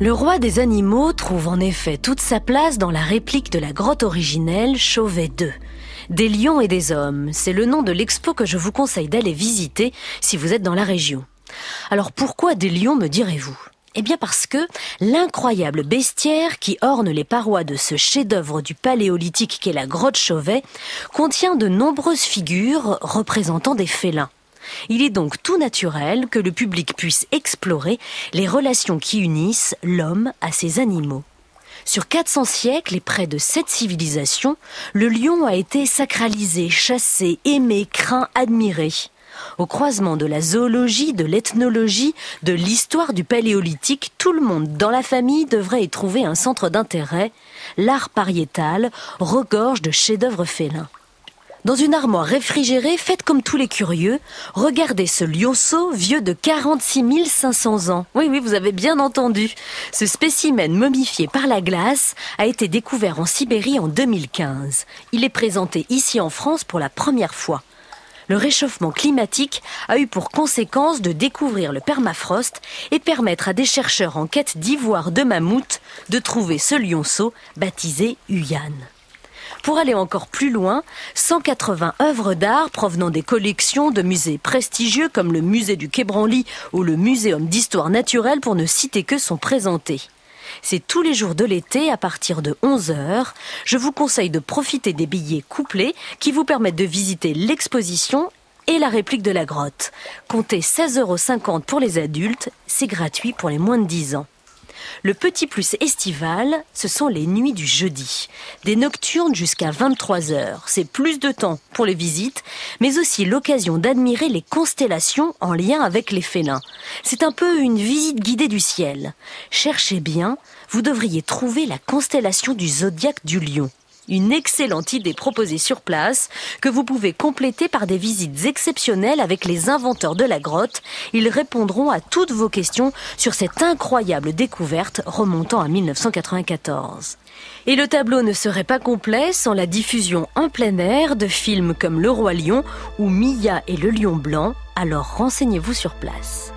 Le roi des animaux trouve en effet toute sa place dans la réplique de la grotte originelle Chauvet 2. Des lions et des hommes, c'est le nom de l'expo que je vous conseille d'aller visiter si vous êtes dans la région. Alors pourquoi des lions me direz-vous? Eh bien parce que l'incroyable bestiaire qui orne les parois de ce chef-d'œuvre du paléolithique qu'est la grotte Chauvet contient de nombreuses figures représentant des félins. Il est donc tout naturel que le public puisse explorer les relations qui unissent l'homme à ses animaux. Sur 400 siècles et près de sept civilisations, le lion a été sacralisé, chassé, aimé, craint, admiré. Au croisement de la zoologie, de l'ethnologie, de l'histoire du paléolithique, tout le monde dans la famille devrait y trouver un centre d'intérêt. L'art pariétal regorge de chefs-d'œuvre félins. Dans une armoire réfrigérée, faite comme tous les curieux, regardez ce lionceau vieux de 46 500 ans. Oui, oui, vous avez bien entendu. Ce spécimen momifié par la glace a été découvert en Sibérie en 2015. Il est présenté ici en France pour la première fois. Le réchauffement climatique a eu pour conséquence de découvrir le permafrost et permettre à des chercheurs en quête d'ivoire de mammouth de trouver ce lionceau baptisé Huyan. Pour aller encore plus loin, 180 œuvres d'art provenant des collections de musées prestigieux comme le musée du Quai Branly ou le Muséum d'histoire naturelle pour ne citer que sont présentées. C'est tous les jours de l'été à partir de 11h. Je vous conseille de profiter des billets couplés qui vous permettent de visiter l'exposition et la réplique de la grotte. Comptez 16,50 euros pour les adultes, c'est gratuit pour les moins de 10 ans. Le petit plus estival, ce sont les nuits du jeudi. Des nocturnes jusqu'à 23 heures. C'est plus de temps pour les visites, mais aussi l'occasion d'admirer les constellations en lien avec les félins. C'est un peu une visite guidée du ciel. Cherchez bien, vous devriez trouver la constellation du zodiaque du lion. Une excellente idée proposée sur place que vous pouvez compléter par des visites exceptionnelles avec les inventeurs de la grotte. Ils répondront à toutes vos questions sur cette incroyable découverte remontant à 1994. Et le tableau ne serait pas complet sans la diffusion en plein air de films comme Le Roi Lion ou Mia et le Lion Blanc, alors renseignez-vous sur place.